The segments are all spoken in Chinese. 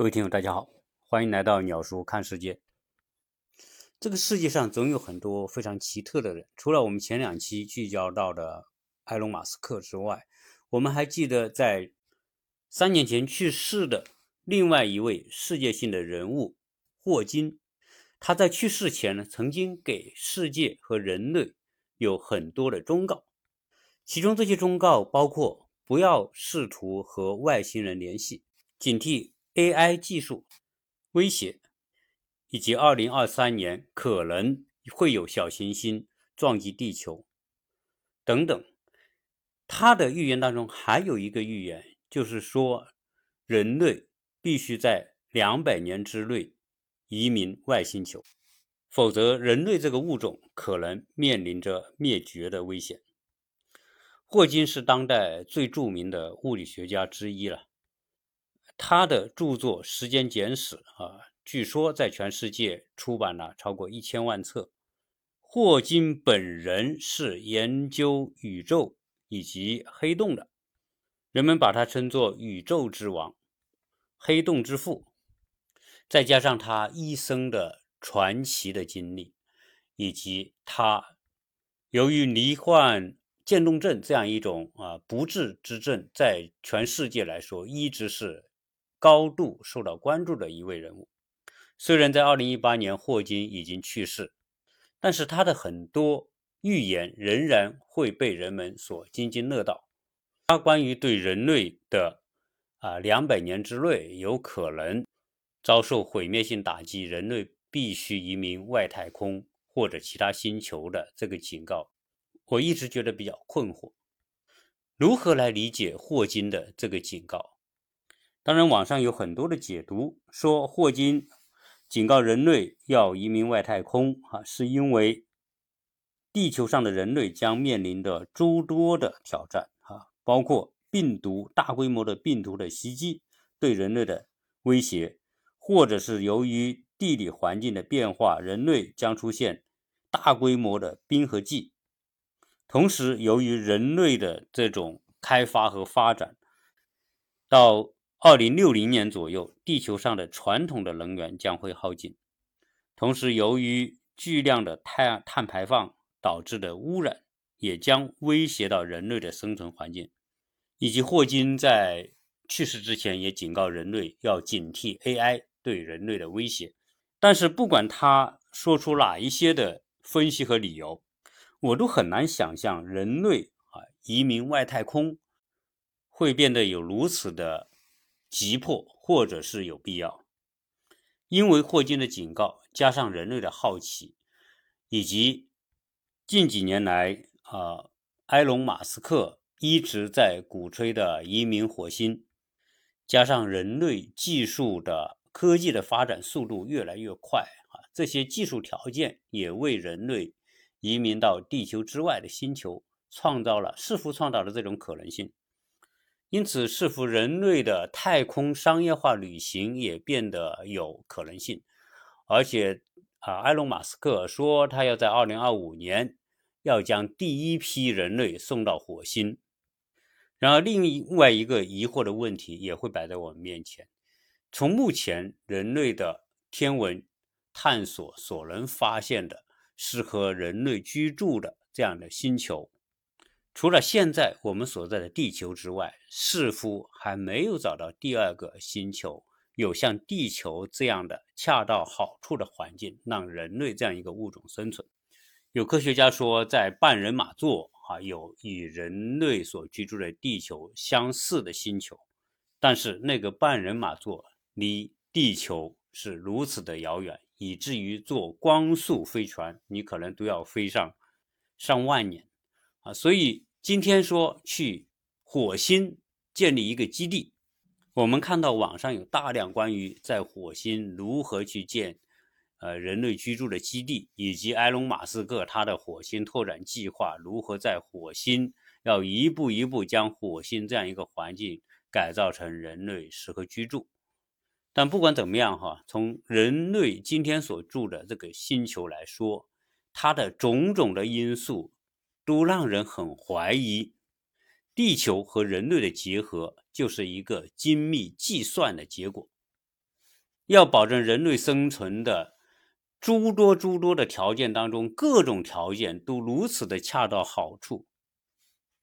各位听友，大家好，欢迎来到鸟叔看世界。这个世界上总有很多非常奇特的人，除了我们前两期聚焦到的埃隆·马斯克之外，我们还记得在三年前去世的另外一位世界性的人物霍金。他在去世前呢，曾经给世界和人类有很多的忠告，其中这些忠告包括不要试图和外星人联系，警惕。AI 技术威胁，以及2023年可能会有小行星撞击地球等等，他的预言当中还有一个预言，就是说人类必须在两百年之内移民外星球，否则人类这个物种可能面临着灭绝的危险。霍金是当代最著名的物理学家之一了。他的著作《时间简史》啊，据说在全世界出版了超过一千万册。霍金本人是研究宇宙以及黑洞的，人们把他称作“宇宙之王”、“黑洞之父”。再加上他一生的传奇的经历，以及他由于罹患渐冻症这样一种啊不治之症，在全世界来说一直是。高度受到关注的一位人物，虽然在二零一八年霍金已经去世，但是他的很多预言仍然会被人们所津津乐道。他关于对人类的啊两百年之内有可能遭受毁灭性打击，人类必须移民外太空或者其他星球的这个警告，我一直觉得比较困惑，如何来理解霍金的这个警告？当然，网上有很多的解读，说霍金警告人类要移民外太空啊，是因为地球上的人类将面临的诸多的挑战啊，包括病毒大规模的病毒的袭击对人类的威胁，或者是由于地理环境的变化，人类将出现大规模的冰河纪。同时，由于人类的这种开发和发展，到二零六零年左右，地球上的传统的能源将会耗尽。同时，由于巨量的碳碳排放导致的污染，也将威胁到人类的生存环境。以及霍金在去世之前也警告人类要警惕 AI 对人类的威胁。但是，不管他说出哪一些的分析和理由，我都很难想象人类啊移民外太空会变得有如此的。急迫，或者是有必要，因为霍金的警告，加上人类的好奇，以及近几年来啊，埃隆·马斯克一直在鼓吹的移民火星，加上人类技术的科技的发展速度越来越快啊，这些技术条件也为人类移民到地球之外的星球创造了似乎创造了这种可能性。因此，似乎人类的太空商业化旅行也变得有可能性。而且，啊，埃隆·马斯克说他要在2025年要将第一批人类送到火星。然而，另外一个疑惑的问题也会摆在我们面前：从目前人类的天文探索所能发现的适合人类居住的这样的星球。除了现在我们所在的地球之外，似乎还没有找到第二个星球有像地球这样的恰到好处的环境，让人类这样一个物种生存。有科学家说，在半人马座啊，有与人类所居住的地球相似的星球，但是那个半人马座离地球是如此的遥远，以至于坐光速飞船，你可能都要飞上上万年。啊，所以今天说去火星建立一个基地，我们看到网上有大量关于在火星如何去建，呃，人类居住的基地，以及埃隆·马斯克他的火星拓展计划，如何在火星要一步一步将火星这样一个环境改造成人类适合居住。但不管怎么样哈，从人类今天所住的这个星球来说，它的种种的因素。都让人很怀疑，地球和人类的结合就是一个精密计算的结果。要保证人类生存的诸多诸多的条件当中，各种条件都如此的恰到好处，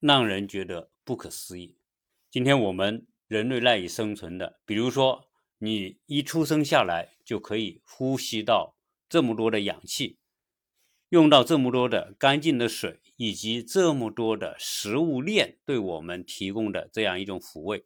让人觉得不可思议。今天我们人类赖以生存的，比如说你一出生下来就可以呼吸到这么多的氧气，用到这么多的干净的水，以及这么多的食物链对我们提供的这样一种抚慰，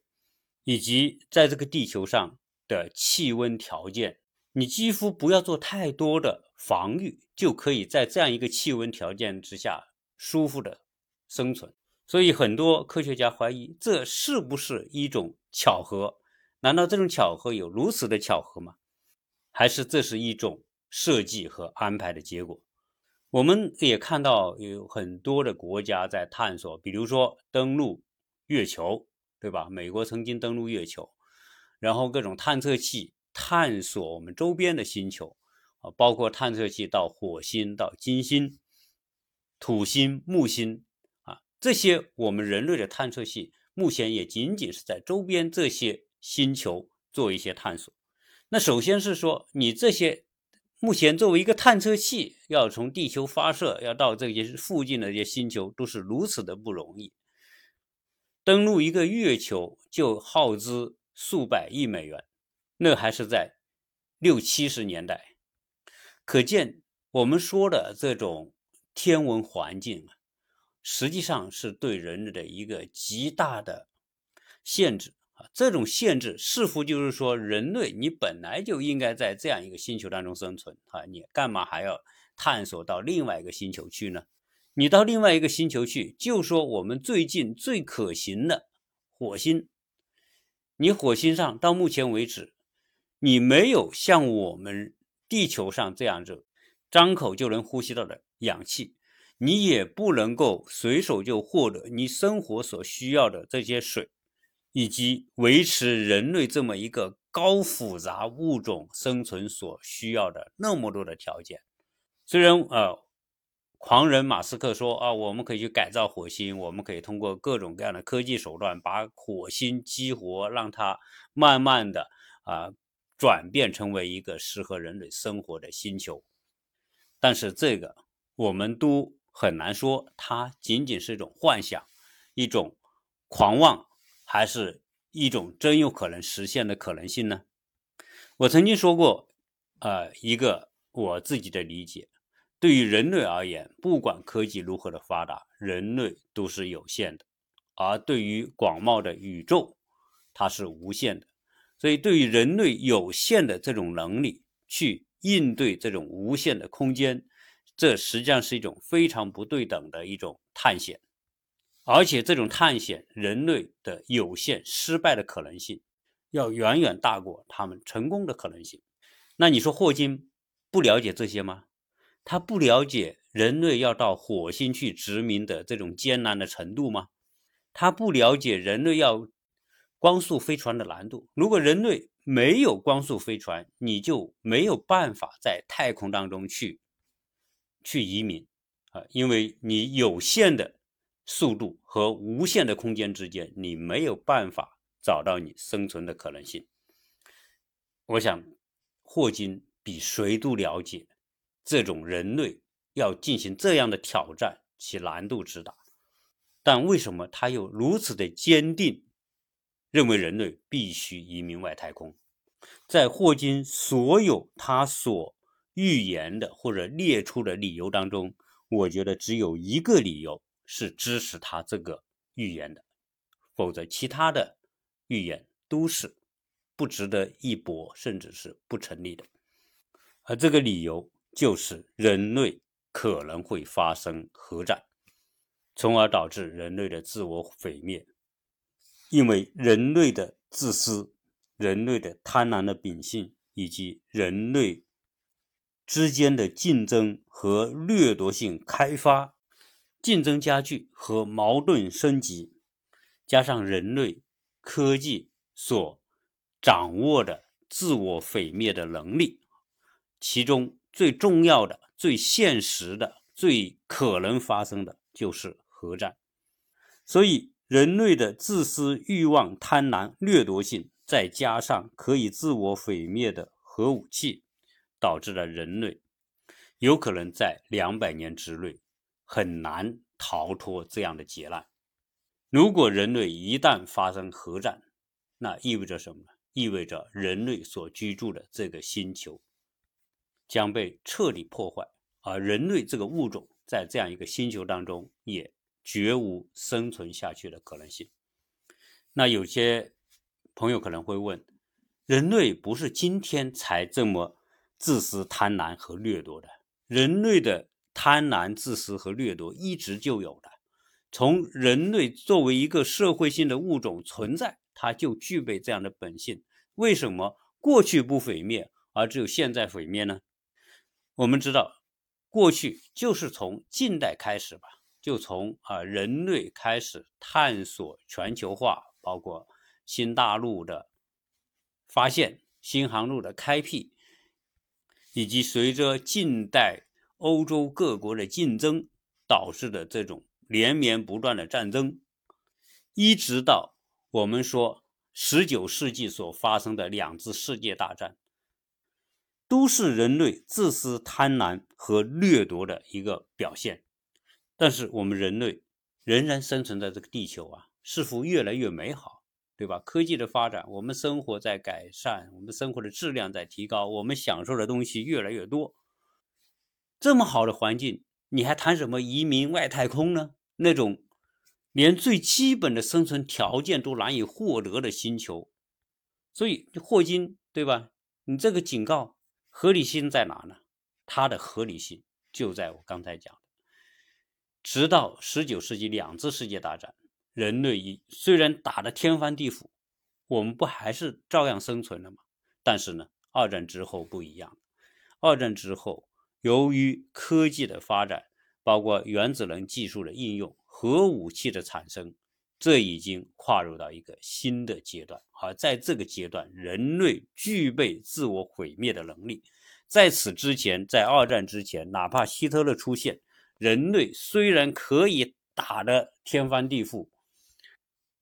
以及在这个地球上。的气温条件，你几乎不要做太多的防御，就可以在这样一个气温条件之下舒服的生存。所以很多科学家怀疑，这是不是一种巧合？难道这种巧合有如此的巧合吗？还是这是一种设计和安排的结果？我们也看到有很多的国家在探索，比如说登陆月球，对吧？美国曾经登陆月球。然后各种探测器探索我们周边的星球，啊，包括探测器到火星、到金星、土星、木星，啊，这些我们人类的探测器目前也仅仅是在周边这些星球做一些探索。那首先是说，你这些目前作为一个探测器，要从地球发射，要到这些附近的这些星球，都是如此的不容易。登陆一个月球就耗资。数百亿美元，那还是在六七十年代。可见，我们说的这种天文环境啊，实际上是对人类的一个极大的限制这种限制似乎就是说，人类你本来就应该在这样一个星球当中生存啊，你干嘛还要探索到另外一个星球去呢？你到另外一个星球去，就说我们最近最可行的火星。你火星上到目前为止，你没有像我们地球上这样子张口就能呼吸到的氧气，你也不能够随手就获得你生活所需要的这些水，以及维持人类这么一个高复杂物种生存所需要的那么多的条件。虽然呃。狂人马斯克说：“啊，我们可以去改造火星，我们可以通过各种各样的科技手段把火星激活，让它慢慢的啊转变成为一个适合人类生活的星球。但是这个我们都很难说，它仅仅是一种幻想，一种狂妄，还是一种真有可能实现的可能性呢？我曾经说过，呃，一个我自己的理解。”对于人类而言，不管科技如何的发达，人类都是有限的；而对于广袤的宇宙，它是无限的。所以，对于人类有限的这种能力去应对这种无限的空间，这实际上是一种非常不对等的一种探险。而且，这种探险，人类的有限失败的可能性，要远远大过他们成功的可能性。那你说霍金不了解这些吗？他不了解人类要到火星去殖民的这种艰难的程度吗？他不了解人类要光速飞船的难度。如果人类没有光速飞船，你就没有办法在太空当中去去移民啊，因为你有限的速度和无限的空间之间，你没有办法找到你生存的可能性。我想，霍金比谁都了解。这种人类要进行这样的挑战，其难度之大，但为什么他又如此的坚定，认为人类必须移民外太空？在霍金所有他所预言的或者列出的理由当中，我觉得只有一个理由是支持他这个预言的，否则其他的预言都是不值得一驳，甚至是不成立的。而这个理由。就是人类可能会发生核战，从而导致人类的自我毁灭。因为人类的自私、人类的贪婪的秉性，以及人类之间的竞争和掠夺性开发、竞争加剧和矛盾升级，加上人类科技所掌握的自我毁灭的能力，其中。最重要的、最现实的、最可能发生的就是核战。所以，人类的自私、欲望、贪婪、掠夺性，再加上可以自我毁灭的核武器，导致了人类有可能在两百年之内很难逃脱这样的劫难。如果人类一旦发生核战，那意味着什么？意味着人类所居住的这个星球将被彻底破坏，而人类这个物种在这样一个星球当中也绝无生存下去的可能性。那有些朋友可能会问。人类不是今天才这么自私、贪婪和掠夺的，人类的贪婪、自私和掠夺一直就有的。从人类作为一个社会性的物种存在，它就具备这样的本性。为什么过去不毁灭，而只有现在毁灭呢？我们知道，过去就是从近代开始吧，就从啊人类开始探索全球化，包括新大陆的。发现新航路的开辟，以及随着近代欧洲各国的竞争导致的这种连绵不断的战争，一直到我们说十九世纪所发生的两次世界大战，都是人类自私、贪婪和掠夺的一个表现。但是我们人类仍然生存在这个地球啊，似乎越来越美好。对吧？科技的发展，我们生活在改善，我们生活的质量在提高，我们享受的东西越来越多。这么好的环境，你还谈什么移民外太空呢？那种连最基本的生存条件都难以获得的星球，所以霍金，对吧？你这个警告合理性在哪呢？它的合理性就在我刚才讲的，直到十九世纪两次世界大战。人类虽然打得天翻地覆，我们不还是照样生存了吗？但是呢，二战之后不一样。二战之后，由于科技的发展，包括原子能技术的应用、核武器的产生，这已经跨入到一个新的阶段。而在这个阶段，人类具备自我毁灭的能力。在此之前，在二战之前，哪怕希特勒出现，人类虽然可以打得天翻地覆。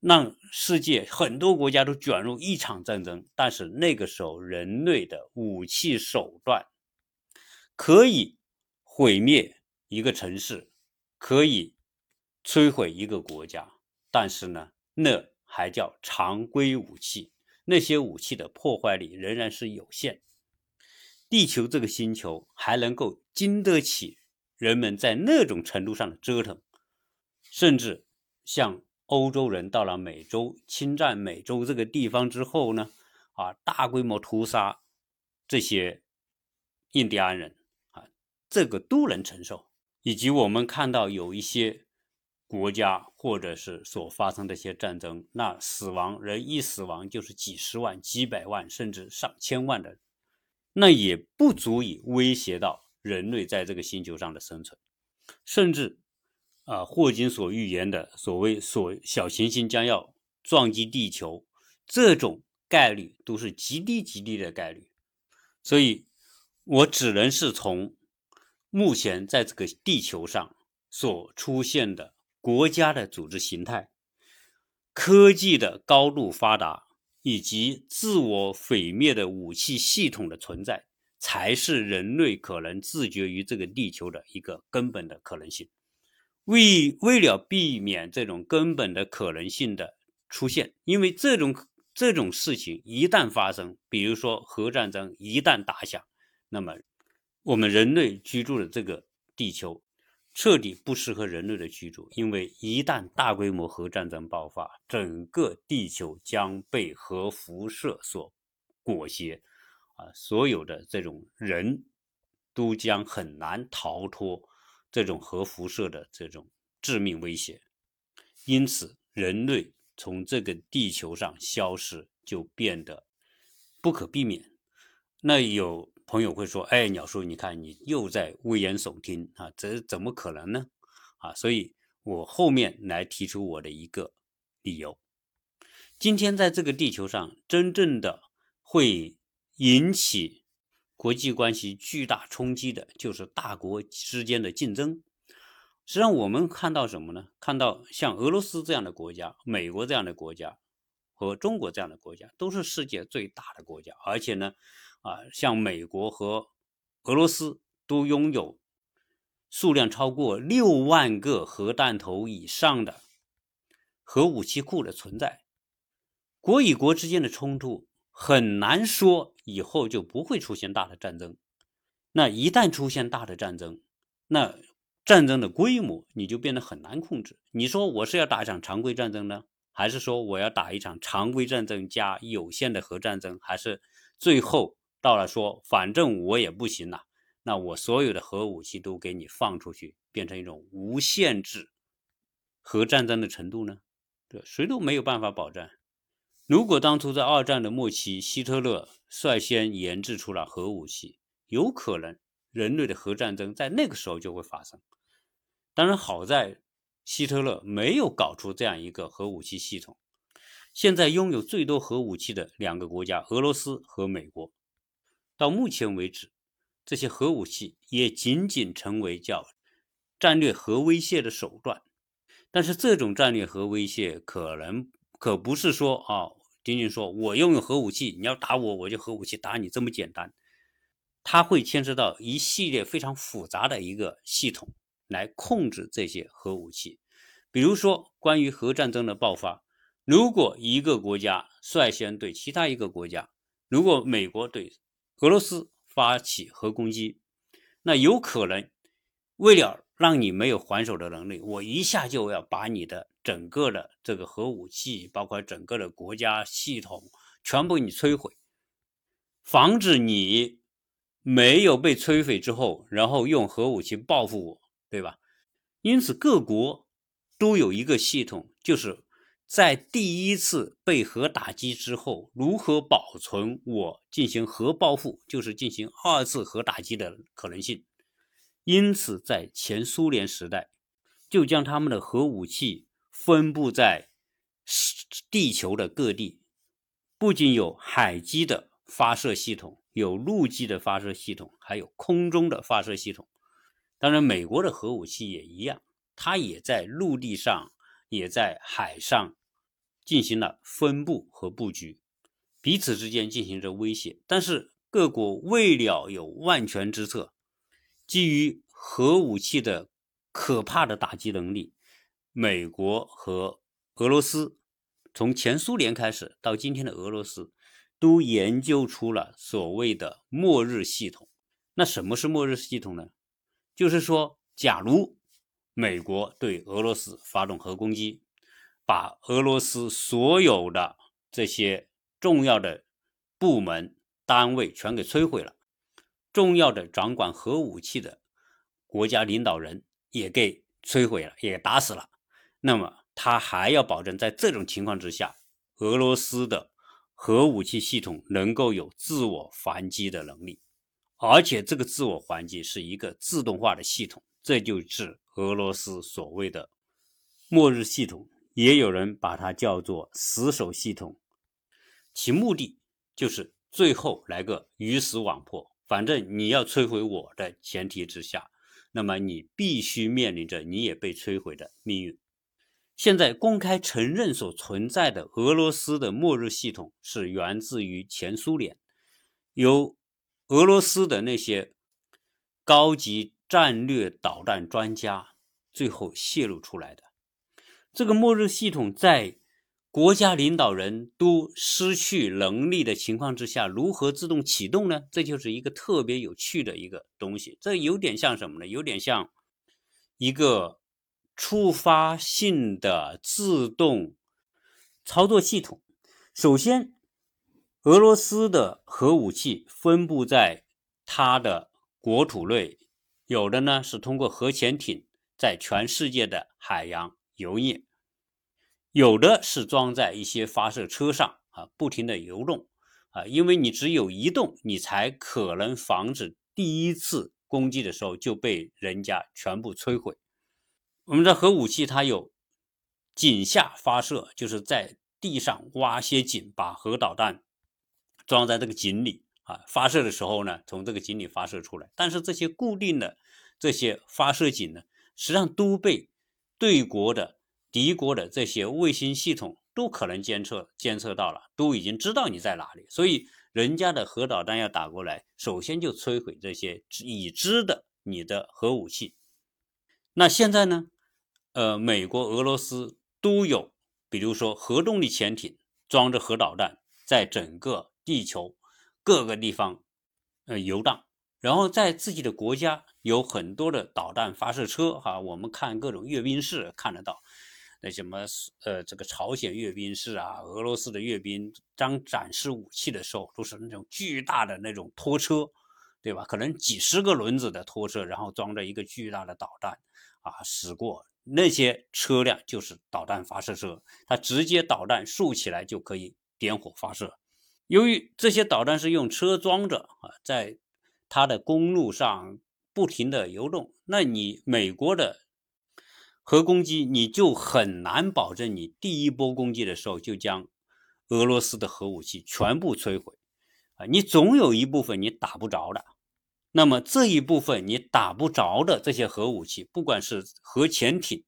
让世界很多国家都卷入一场战争，但是那个时候人类的武器手段可以毁灭一个城市，可以摧毁一个国家，但是呢，那还叫常规武器，那些武器的破坏力仍然是有限。地球这个星球还能够经得起人们在那种程度上的折腾，甚至像。欧洲人到了美洲，侵占美洲这个地方之后呢，啊，大规模屠杀这些印第安人，这个都能承受。以及我们看到有一些国家或者是所发生的一些战争，那死亡人一死亡就是几十万、几百万，甚至上千万的，那也不足以威胁到人类在这个星球上的生存，甚至。啊，霍金所预言的所谓所小行星将要撞击地球，这种概率都是极低极低的概率，所以我只能是从目前在这个地球上所出现的国家的组织形态、科技的高度发达以及自我毁灭的武器系统的存在，才是人类可能自绝于这个地球的一个根本的可能性。为为了避免这种根本的可能性的出现，因为这种这种事情一旦发生，比如说核战争一旦打响，那么我们人类居住的这个地球彻底不适合人类的居住，因为一旦大规模核战争爆发，整个地球将被核辐射所裹挟，啊，所有的这种人都将很难逃脱。这种核辐射的这种致命威胁，因此人类从这个地球上消失就变得不可避免。那有朋友会说：“哎，鸟叔，你看你又在危言耸听啊，这怎么可能呢？”啊，所以我后面来提出我的一个理由：今天在这个地球上，真正的会引起。国际关系巨大冲击的就是大国之间的竞争。实际上，我们看到什么呢？看到像俄罗斯这样的国家、美国这样的国家和中国这样的国家，都是世界最大的国家。而且呢，啊，像美国和俄罗斯都拥有数量超过六万个核弹头以上的核武器库的存在。国与国之间的冲突很难说以后就不会出现大的战争。那一旦出现大的战争，那战争的规模你就变得很难控制。你说我是要打一场常规战争呢，还是说我要打一场常规战争加有限的核战争，还是最后到了说反正我也不行了，那我所有的核武器都给你放出去，变成一种无限制核战争的程度呢？对，谁都没有办法保证。如果当初在二战的末期，希特勒率先研制出了核武器。有可能人类的核战争在那个时候就会发生。当然，好在希特勒没有搞出这样一个核武器系统。现在拥有最多核武器的两个国家，俄罗斯和美国，到目前为止，这些核武器也仅仅成为叫战略核威胁的手段。但是，这种战略核威胁可能可不是说啊，仅仅说我拥有核武器，你要打我，我就核武器打你这么简单。它会牵涉到一系列非常复杂的一个系统来控制这些核武器，比如说关于核战争的爆发，如果一个国家率先对其他一个国家，如果美国对俄罗斯发起核攻击，那有可能为了让你没有还手的能力，我一下就要把你的整个的这个核武器，包括整个的国家系统全部给你摧毁，防止你。没有被摧毁之后，然后用核武器报复我，对吧？因此，各国都有一个系统，就是在第一次被核打击之后，如何保存我进行核报复，就是进行二次核打击的可能性。因此，在前苏联时代，就将他们的核武器分布在地球的各地，不仅有海基的发射系统。有陆基的发射系统，还有空中的发射系统。当然，美国的核武器也一样，它也在陆地上，也在海上进行了分布和布局，彼此之间进行着威胁。但是，各国未了有万全之策，基于核武器的可怕的打击能力，美国和俄罗斯从前苏联开始到今天的俄罗斯。都研究出了所谓的末日系统。那什么是末日系统呢？就是说，假如美国对俄罗斯发动核攻击，把俄罗斯所有的这些重要的部门单位全给摧毁了，重要的掌管核武器的国家领导人也给摧毁了，也打死了，那么他还要保证在这种情况之下，俄罗斯的。核武器系统能够有自我还击的能力，而且这个自我还击是一个自动化的系统，这就是俄罗斯所谓的末日系统，也有人把它叫做死守系统，其目的就是最后来个鱼死网破，反正你要摧毁我的前提之下，那么你必须面临着你也被摧毁的命运。现在公开承认所存在的俄罗斯的末日系统是源自于前苏联，由俄罗斯的那些高级战略导弹专家最后泄露出来的。这个末日系统在国家领导人都失去能力的情况之下，如何自动启动呢？这就是一个特别有趣的一个东西。这有点像什么呢？有点像一个。触发性的自动操作系统。首先，俄罗斯的核武器分布在它的国土内，有的呢是通过核潜艇在全世界的海洋油液，有的是装在一些发射车上啊，不停的游动啊，因为你只有移动，你才可能防止第一次攻击的时候就被人家全部摧毁。我们的核武器它有井下发射，就是在地上挖些井，把核导弹装在这个井里啊。发射的时候呢，从这个井里发射出来。但是这些固定的这些发射井呢，实际上都被对国的敌国的这些卫星系统都可能监测监测到了，都已经知道你在哪里。所以人家的核导弹要打过来，首先就摧毁这些已知的你的核武器。那现在呢？呃，美国、俄罗斯都有，比如说核动力潜艇装着核导弹，在整个地球各个地方呃游荡，然后在自己的国家有很多的导弹发射车。哈，我们看各种阅兵式看得到。那什么呃，这个朝鲜阅兵式啊，俄罗斯的阅兵当展示武器的时候，都是那种巨大的那种拖车，对吧？可能几十个轮子的拖车，然后装着一个巨大的导弹啊，驶过那些车辆就是导弹发射车，它直接导弹竖起来就可以点火发射。由于这些导弹是用车装着啊，在它的公路上不停的游动，那你美国的。核攻击，你就很难保证你第一波攻击的时候就将俄罗斯的核武器全部摧毁啊！你总有一部分你打不着的。那么这一部分你打不着的这些核武器，不管是核潜艇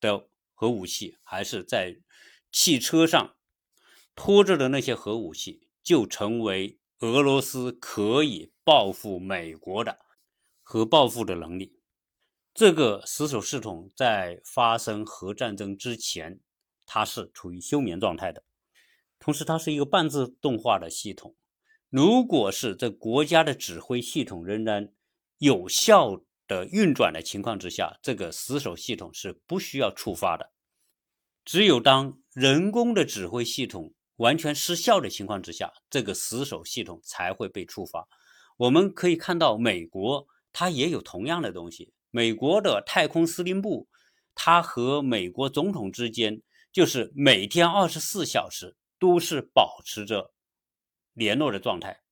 的核武器，还是在汽车上拖着的那些核武器，就成为俄罗斯可以报复美国的核报复的能力。这个死守系统在发生核战争之前，它是处于休眠状态的。同时，它是一个半自动化的系统。如果是这国家的指挥系统仍然有效的运转的情况之下，这个死守系统是不需要触发的。只有当人工的指挥系统完全失效的情况之下，这个死守系统才会被触发。我们可以看到，美国它也有同样的东西。美国的太空司令部，它和美国总统之间就是每天二十四小时都是保持着联络的状态，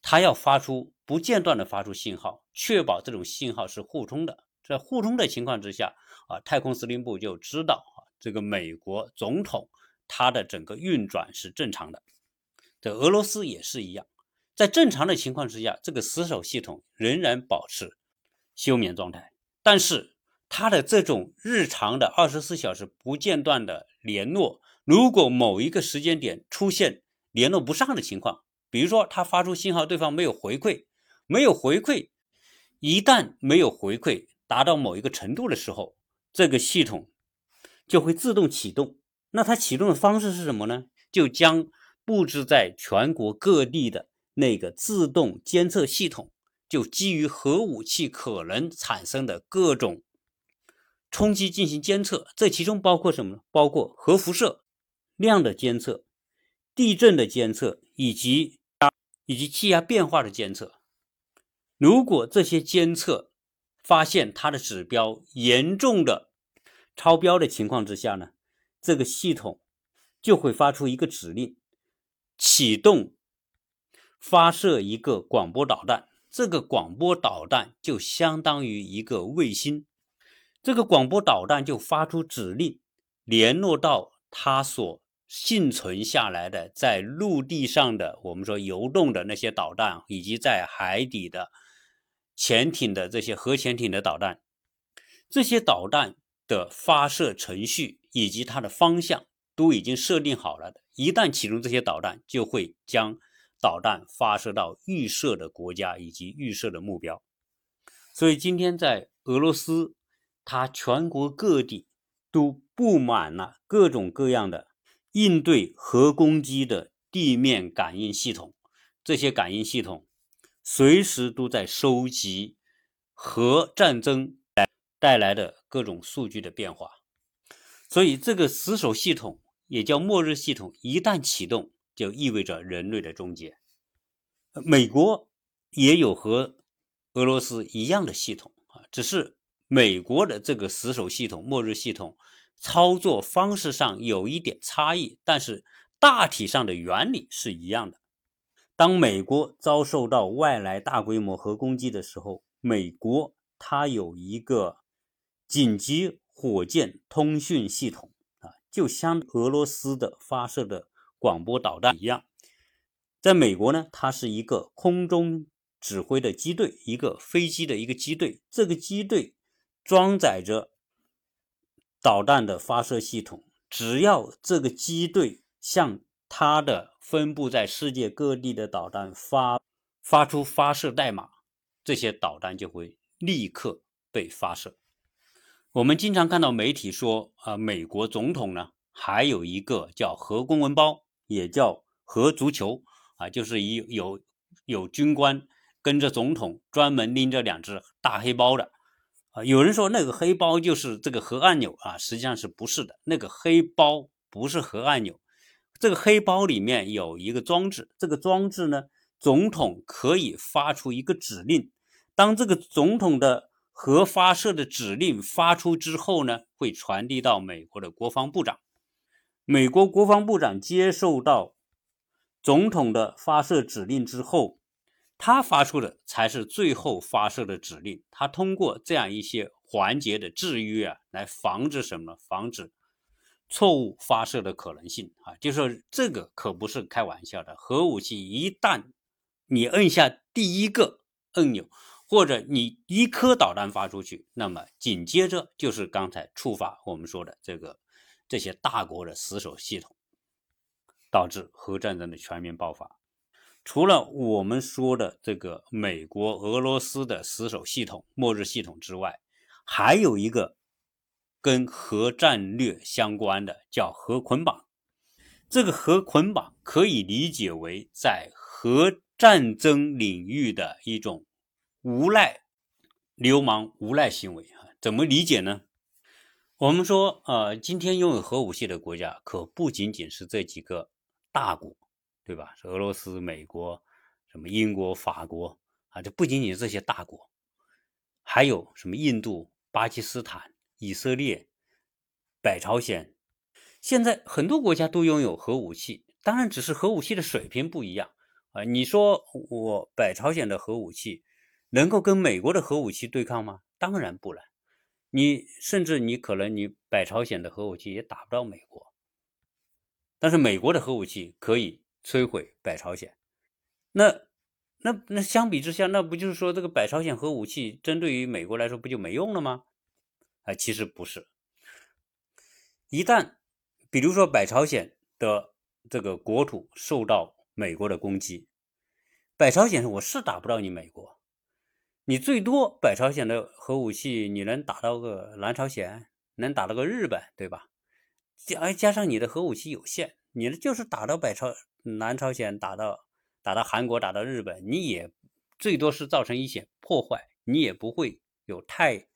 它要发出不间断的发出信号，确保这种信号是互通的。在互通的情况之下，啊，太空司令部就知道啊，这个美国总统他的整个运转是正常的。这俄罗斯也是一样，在正常的情况之下，这个死守系统仍然保持休眠状态。但是它的这种日常的二十四小时不间断的联络，如果某一个时间点出现联络不上的情况，比如说它发出信号，对方没有回馈，没有回馈，一旦没有回馈达到某一个程度的时候，这个系统就会自动启动。那它启动的方式是什么呢？就将布置在全国各地的那个自动监测系统。就基于核武器可能产生的各种冲击进行监测，这其中包括什么呢？包括核辐射量的监测、地震的监测以及以及气压变化的监测。如果这些监测发现它的指标严重的超标的情况之下呢，这个系统就会发出一个指令，启动发射一个广播导弹。这个广播导弹就相当于一个卫星，这个广播导弹就发出指令，联络到它所幸存下来的在陆地上的我们说游动的那些导弹，以及在海底的潜艇的这些核潜艇的导弹，这些导弹的发射程序以及它的方向都已经设定好了的，一旦启动这些导弹，就会将。导弹发射到预设的国家以及预设的目标，所以今天在俄罗斯，它全国各地都布满了各种各样的应对核攻击的地面感应系统。这些感应系统随时都在收集核战争带带来的各种数据的变化。所以，这个死守系统也叫末日系统，一旦启动。就意味着人类的终结。美国也有和俄罗斯一样的系统啊，只是美国的这个死守系统、末日系统操作方式上有一点差异，但是大体上的原理是一样的。当美国遭受到外来大规模核攻击的时候，美国它有一个紧急火箭通讯系统啊，就像俄罗斯的发射的。广播导弹一样，在美国呢，它是一个空中指挥的机队，一个飞机的一个机队。这个机队装载着导弹的发射系统，只要这个机队向它的分布在世界各地的导弹发发出发射代码，这些导弹就会立刻被发射。我们经常看到媒体说，啊，美国总统呢还有一个叫核公文包，也叫核足球，啊，就是一有有军官跟着总统专门拎着两只大黑包的，啊，有人说那个黑包就是这个核按钮啊，实际上是不是的，那个黑包不是核按钮。这个黑包里面有一个装置，这个装置呢，总统可以发出一个指令。当这个总统的核发射的指令发出之后呢，会传递到美国的国防部长。美国国防部长接受到总统的发射指令之后，他发出的才是最后发射的指令。他通过这样一些环节的制约啊，来防止什么？防止。错误发射的可能性啊，就说这个可不是开玩笑的。核武器一旦你摁下第一个按钮，或者你一颗导弹发出去，那么紧接着就是刚才触发我们说的这个这些大国的死守系统，导致核战争的全面爆发。除了我们说的这个美国、俄罗斯的死守系统、末日系统之外，还有一个。跟核战略相关的叫核捆绑，这个核捆绑可以理解为在核战争领域的一种无赖、流氓无赖行为啊？怎么理解呢？我们说，呃，今天拥有核武器的国家可不仅仅是这几个大国，对吧？俄罗斯、美国、什么英国、法国啊，这不仅仅是这些大国，还有什么印度、巴基斯坦。以色列、北朝鲜，现在很多国家都拥有核武器，当然只是核武器的水平不一样啊。你说我北朝鲜的核武器能够跟美国的核武器对抗吗？当然不能。你甚至你可能你北朝鲜的核武器也打不到美国，但是美国的核武器可以摧毁北朝鲜。那那那相比之下，那不就是说这个北朝鲜核武器针对于美国来说不就没用了吗？啊，其实不是。一旦，比如说北朝鲜的这个国土受到美国的攻击，北朝鲜我是打不到你美国，你最多北朝鲜的核武器你能打到个南朝鲜，能打到个日本，对吧？加加上你的核武器有限，你就是打到北朝南朝鲜，打到打到韩国，打到日本，你也最多是造成一些破坏，你也不会有太。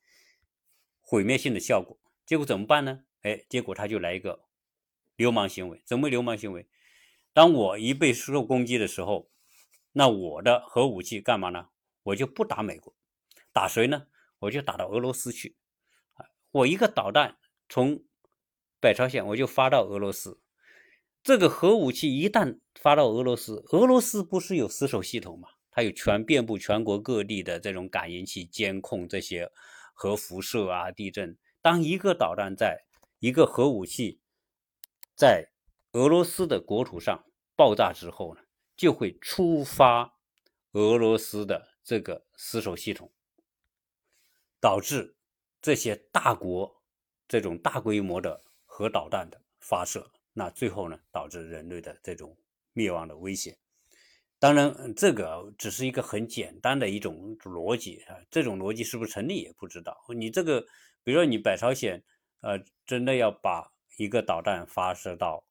毁灭性的效果，结果怎么办呢？哎，结果他就来一个流氓行为。怎么流氓行为？当我一被受攻击的时候，那我的核武器干嘛呢？我就不打美国，打谁呢？我就打到俄罗斯去。啊，我一个导弹从北朝鲜我就发到俄罗斯，这个核武器一旦发到俄罗斯，俄罗斯不是有死守系统吗？它有全遍布全国各地的这种感应器监控这些。核辐射啊，地震。当一个导弹在一个核武器在俄罗斯的国土上爆炸之后呢，就会触发俄罗斯的这个死守系统，导致这些大国这种大规模的核导弹的发射，那最后呢，导致人类的这种灭亡的危险。当然，这个只是一个很简单的一种逻辑啊，这种逻辑是不是成立也不知道。你这个，比如说你北朝鲜，呃，真的要把一个导弹发射到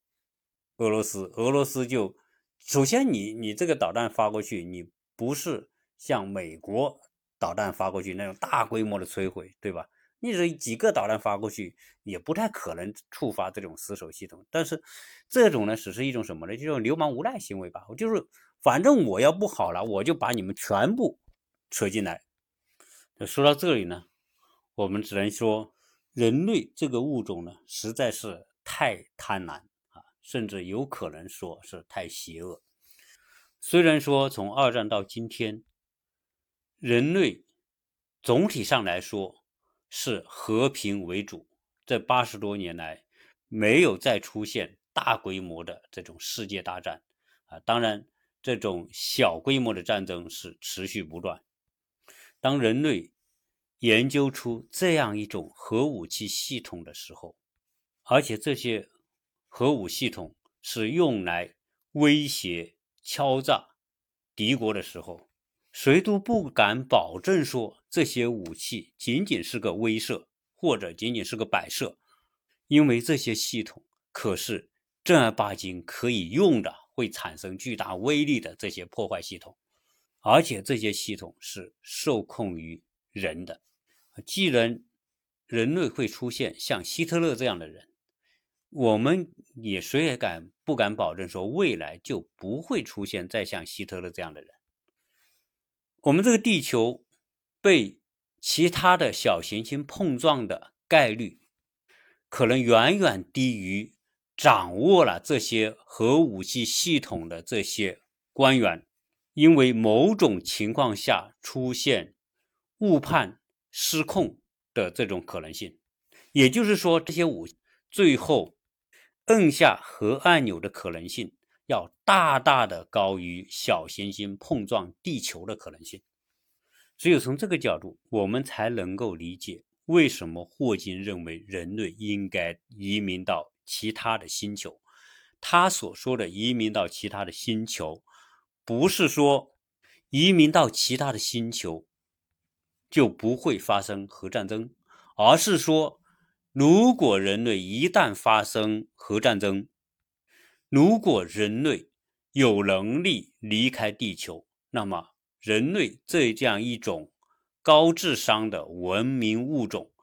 俄罗斯，俄罗斯就首先你你这个导弹发过去，你不是像美国导弹发过去那种大规模的摧毁，对吧？你这几个导弹发过去，也不太可能触发这种死守系统。但是这种呢，只是一种什么呢？就是流氓无赖行为吧，我就是。反正我要不好了，我就把你们全部扯进来。说到这里呢，我们只能说，人类这个物种呢，实在是太贪婪啊，甚至有可能说是太邪恶。虽然说从二战到今天，人类总体上来说是和平为主，这八十多年来没有再出现大规模的这种世界大战啊，当然。这种小规模的战争是持续不断。当人类研究出这样一种核武器系统的时候，而且这些核武系统是用来威胁、敲诈敌国的时候，谁都不敢保证说这些武器仅仅是个威慑，或者仅仅是个摆设，因为这些系统可是正儿八经可以用的，会产生巨大威力的这些破坏系统，而且这些系统是受控于人的。既然人类会出现像希特勒这样的人，我们也谁也敢不敢保证说未来就不会出现再像希特勒这样的人？我们这个地球被其他的小行星碰撞的概率，可能远远低于掌握了这些核武器系统的这些官员，因为某种情况下出现误判失控。的这种可能性，也就是说，这些武最后摁下核按钮的可能性要大大的高于小行星碰撞地球的可能性。只有从这个角度，我们才能够理解为什么霍金认为人类应该移民到其他的星球。他所说的移民到其他的星球，不是说移民到其他的星球。就不会发生核战争，而是说，如果人类一旦发生核战争，如果人类有能力离开地球，那么人类这样一种高智商的文明物种，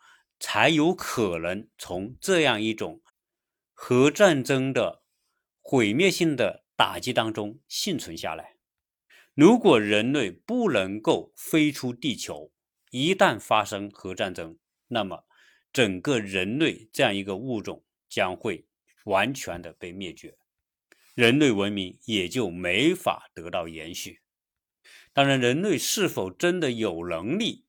才有可能从这样一种核战争的毁灭性的打击当中幸存下来。如果人类不能够飞出地球，一旦发生核战争，那么整个人类这样一个物种将会完全的被灭绝，人类文明也就没法得到延续。当然，人类是否真的有能力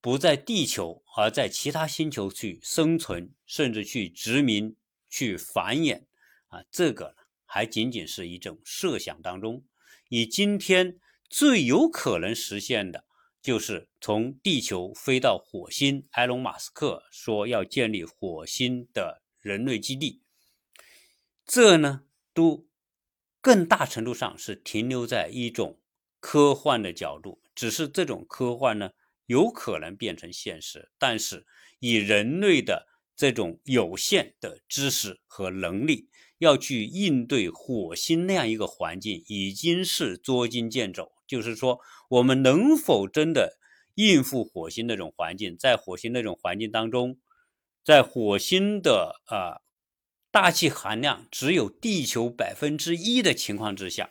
不在地球而在其他星球去生存，甚至去殖民、去繁衍啊，这个还仅仅是一种设想当中。以今天最有可能实现的。就是从地球飞到火星，埃隆·马斯克说要建立火星的人类基地，这呢都更大程度上是停留在一种科幻的角度，只是这种科幻呢有可能变成现实，但是以人类的这种有限的知识和能力，要去应对火星那样一个环境，已经是捉襟见肘。就是说，我们能否真的应付火星那种环境？在火星那种环境当中，在火星的啊大气含量只有地球百分之一的情况之下，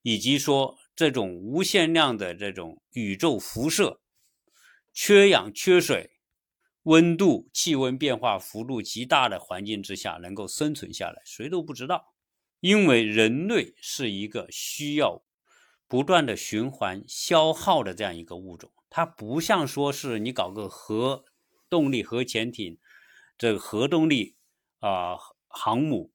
以及说这种无限量的这种宇宙辐射、缺氧、缺水、温度、气温变化幅度极大的环境之下，能够生存下来，谁都不知道。因为人类是一个需要。不断的循环消耗的这样一个物种，它不像说是你搞个核动力核潜艇，这个核动力啊航母、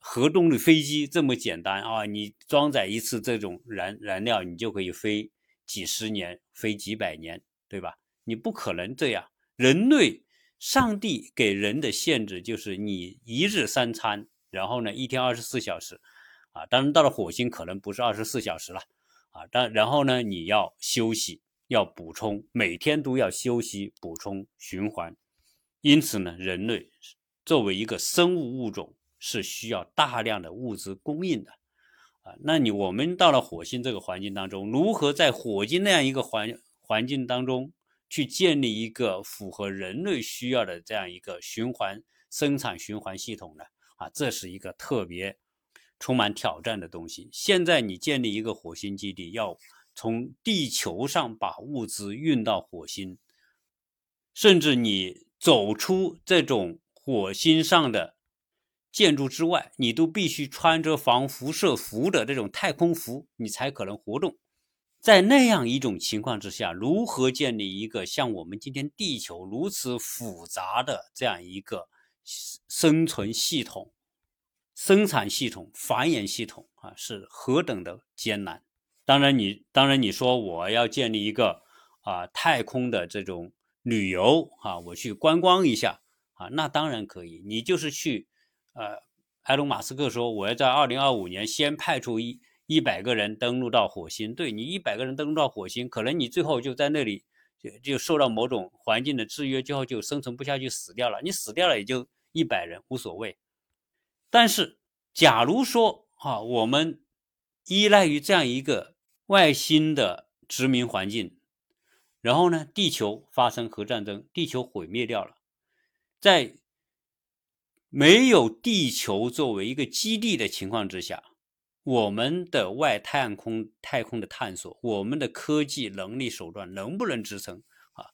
核动力飞机这么简单啊！你装载一次这种燃燃料，你就可以飞几十年、飞几百年，对吧？你不可能这样。人类，上帝给人的限制就是你一日三餐，然后呢一天二十四小时啊。当然到了火星可能不是二十四小时了。啊，但然后呢，你要休息，要补充，每天都要休息、补充、循环。因此呢，人类作为一个生物物种，是需要大量的物资供应的。啊，那你我们到了火星这个环境当中，如何在火星那样一个环环境当中去建立一个符合人类需要的这样一个循环生产循环系统呢？啊，这是一个特别。充满挑战的东西。现在你建立一个火星基地，要从地球上把物资运到火星，甚至你走出这种火星上的建筑之外，你都必须穿着防辐射服的这种太空服，你才可能活动。在那样一种情况之下，如何建立一个像我们今天地球如此复杂的这样一个生存系统？生产系统、繁衍系统啊，是何等的艰难！当然，你当然你说我要建立一个啊太空的这种旅游啊，我去观光一下啊，那当然可以。你就是去呃埃隆·马斯克说，我要在二零二五年先派出一一百个人登陆到火星。对你一百个人登陆到火星，可能你最后就在那里就就受到某种环境的制约，最后就生存不下去死掉了。你死掉了也就一百人无所谓。但是，假如说啊，我们依赖于这样一个外星的殖民环境，然后呢，地球发生核战争，地球毁灭掉了，在。没有地球作为一个基地的情况之下，我们的外太空太空的探索，我们的科技能力手段能不能支撑啊？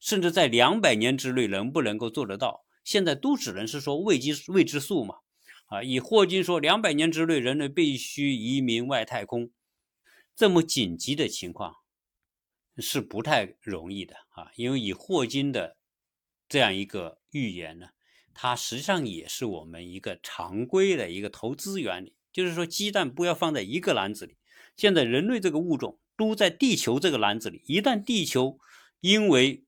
甚至在两百年之内能不能够做得到？现在都只能是说未知未知数嘛。啊，以霍金说，两百年之内人类必须移民外太空，这么紧急的情况是不太容易的啊。因为以霍金的这样一个预言呢。它实际上也是我们一个常规的一个投资原理，就是说鸡蛋不要放在一个篮子里。现在人类这个物种都在地球这个篮子里，一旦地球因为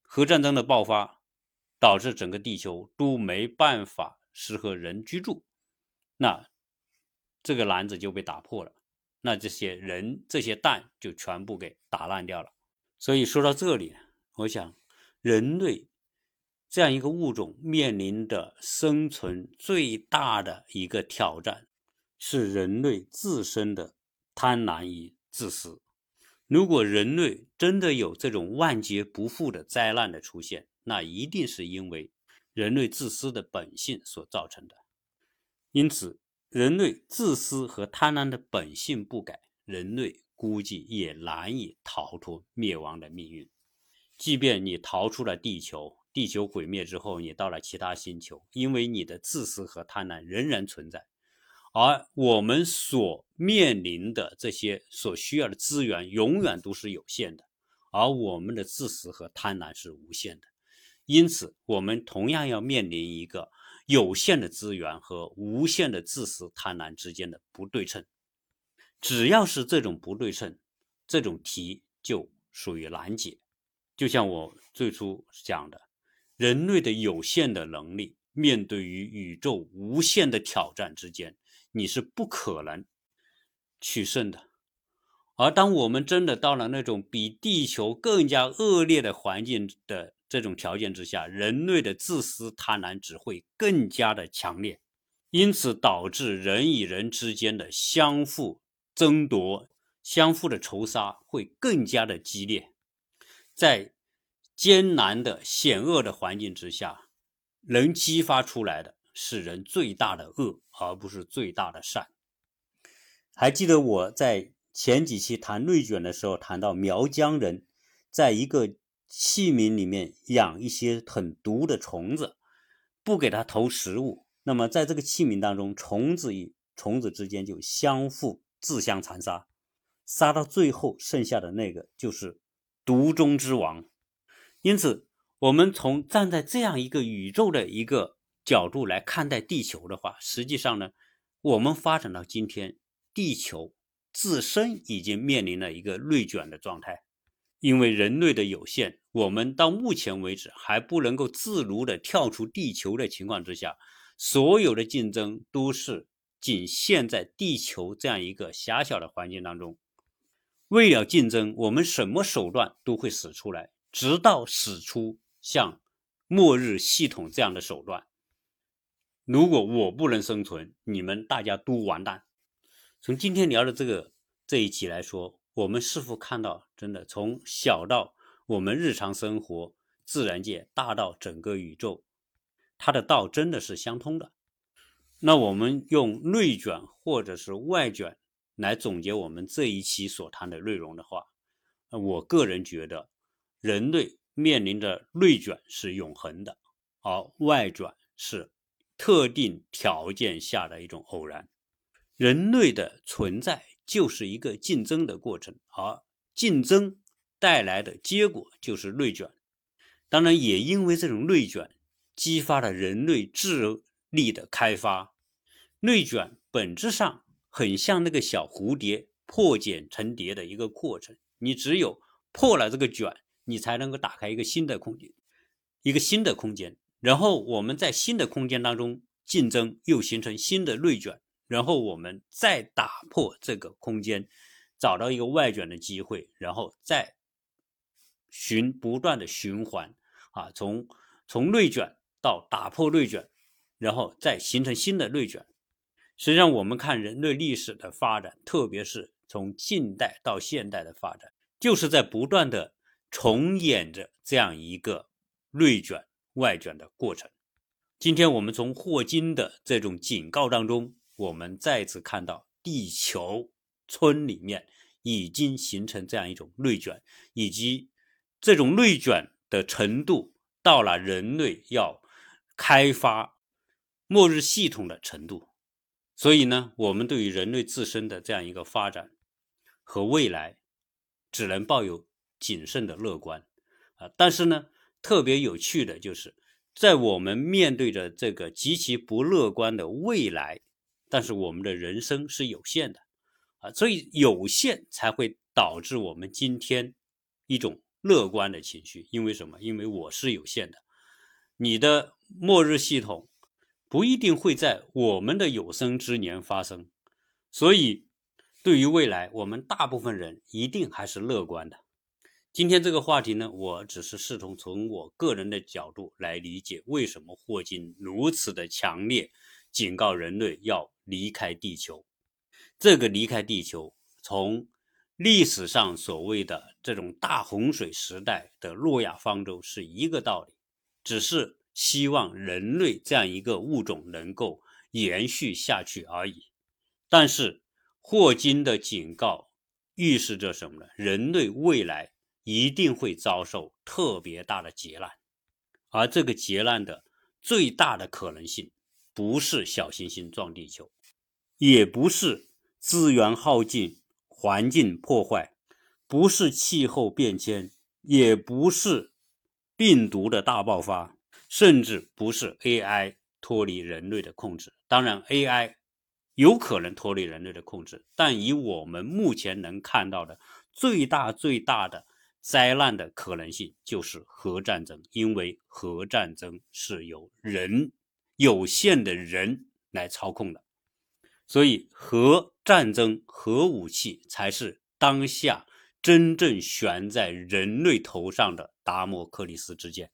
核战争的爆发，导致整个地球都没办法适合人居住，那这个篮子就被打破了，那这些人这些蛋就全部给打烂掉了。所以说到这里，我想人类。这样一个物种面临的生存最大的一个挑战，是人类自身的贪婪与自私。如果人类真的有这种万劫不复的灾难的出现，那一定是因为人类自私的本性所造成的。因此，人类自私和贪婪的本性不改，人类估计也难以逃脱灭亡的命运。即便你逃出了地球。地球毁灭之后，你到了其他星球，因为你的自私和贪婪仍然存在，而我们所面临的这些所需要的资源永远都是有限的，而我们的自私和贪婪是无限的，因此我们同样要面临一个有限的资源和无限的自私贪婪之间的不对称。只要是这种不对称，这种题就属于难解。就像我最初讲的。人类的有限的能力，面对于宇宙无限的挑战之间，你是不可能取胜的。而当我们真的到了那种比地球更加恶劣的环境的这种条件之下，人类的自私贪婪只会更加的强烈，因此导致人与人之间的相互争夺、相互的仇杀会更加的激烈，在。艰难的险恶的环境之下，能激发出来的是人最大的恶，而不是最大的善。还记得我在前几期谈内卷的时候，谈到苗疆人在一个器皿里面养一些很毒的虫子，不给它投食物，那么在这个器皿当中，虫子与虫子之间就相互自相残杀，杀到最后剩下的那个就是毒中之王。因此，我们从站在这样一个宇宙的一个角度来看待地球的话，实际上呢，我们发展到今天，地球自身已经面临了一个内卷的状态。因为人类的有限，我们到目前为止还不能够自如的跳出地球的情况之下，所有的竞争都是仅限在地球这样一个狭小的环境当中。为了竞争，我们什么手段都会使出来。直到使出像末日系统这样的手段，如果我不能生存，你们大家都完蛋。从今天聊的这个这一期来说，我们是否看到真的从小到我们日常生活、自然界，大到整个宇宙，它的道真的是相通的？那我们用内卷或者是外卷来总结我们这一期所谈的内容的话，我个人觉得。人类面临着内卷是永恒的，而外卷是特定条件下的一种偶然。人类的存在就是一个竞争的过程，而竞争带来的结果就是内卷。当然，也因为这种内卷，激发了人类智力的开发。内卷本质上很像那个小蝴蝶破茧成蝶的一个过程，你只有破了这个卷。你才能够打开一个新的空间，一个新的空间，然后我们在新的空间当中竞争，又形成新的内卷，然后我们再打破这个空间，找到一个外卷的机会，然后再循不断的循环啊，从从内卷到打破内卷，然后再形成新的内卷。实际上，我们看人类历史的发展，特别是从近代到现代的发展，就是在不断的重演着这样一个内卷、外卷的过程。今天我们从霍金的这种警告当中，我们再次看到地球村里面已经形成这样一种内卷，以及这种内卷的程度到了人类要开发末日系统的程度。所以呢，我们对于人类自身的这样一个发展和未来，只能抱有谨慎的乐观啊。但是呢，特别有趣的就是，在我们面对着这个极其不乐观的未来，但是我们的人生是有限的啊，所以有限才会导致我们今天一种乐观的情绪。因为什么？因为我是有限的，你的末日系统。不一定会在我们的有生之年发生，所以对于未来，我们大部分人一定还是乐观的。今天这个话题呢，我只是试图从我个人的角度来理解为什么霍金如此的强烈警告人类要离开地球。这个离开地球，从历史上所谓的这种大洪水时代的诺亚方舟是一个道理，只是。希望人类这样一个物种能够延续下去而已。但是霍金的警告预示着什么呢？人类未来一定会遭受特别大的劫难，而这个劫难的最大的可能性，不是小行星撞地球，也不是资源耗尽、环境破坏，不是气候变迁，也不是病毒的大爆发。甚至不是 AI 脱离人类的控制，当然 AI 有可能脱离人类的控制，但以我们目前能看到的最大最大的灾难的可能性就是核战争，因为核战争是由人有限的人来操控的，所以核战争、核武器才是当下真正悬在人类头上的达摩克里斯之剑。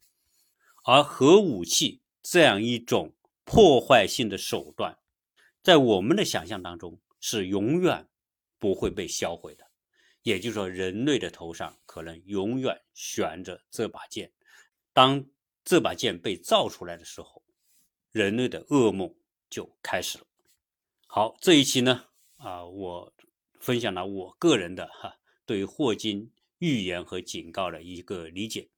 而核武器这样一种破坏性的手段，在我们的想象当中是永远不会被销毁的。也就是说，人类的头上可能永远悬着这把剑。当这把剑被造出来的时候，人类的噩梦就开始了。好，这一期呢，啊，我分享了我个人的哈对霍金预言和警告的一个理解。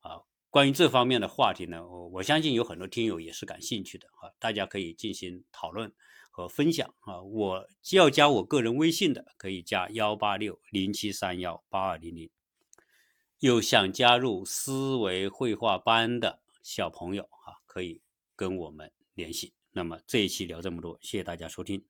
啊关于这方面的话题呢，我我相信有很多听友也是感兴趣的啊，大家可以进行讨论和分享啊。我要加我个人微信的，可以加幺八六零七三幺八二零零。有想加入思维绘画班的小朋友啊，可以跟我们联系。那么这一期聊这么多，谢谢大家收听。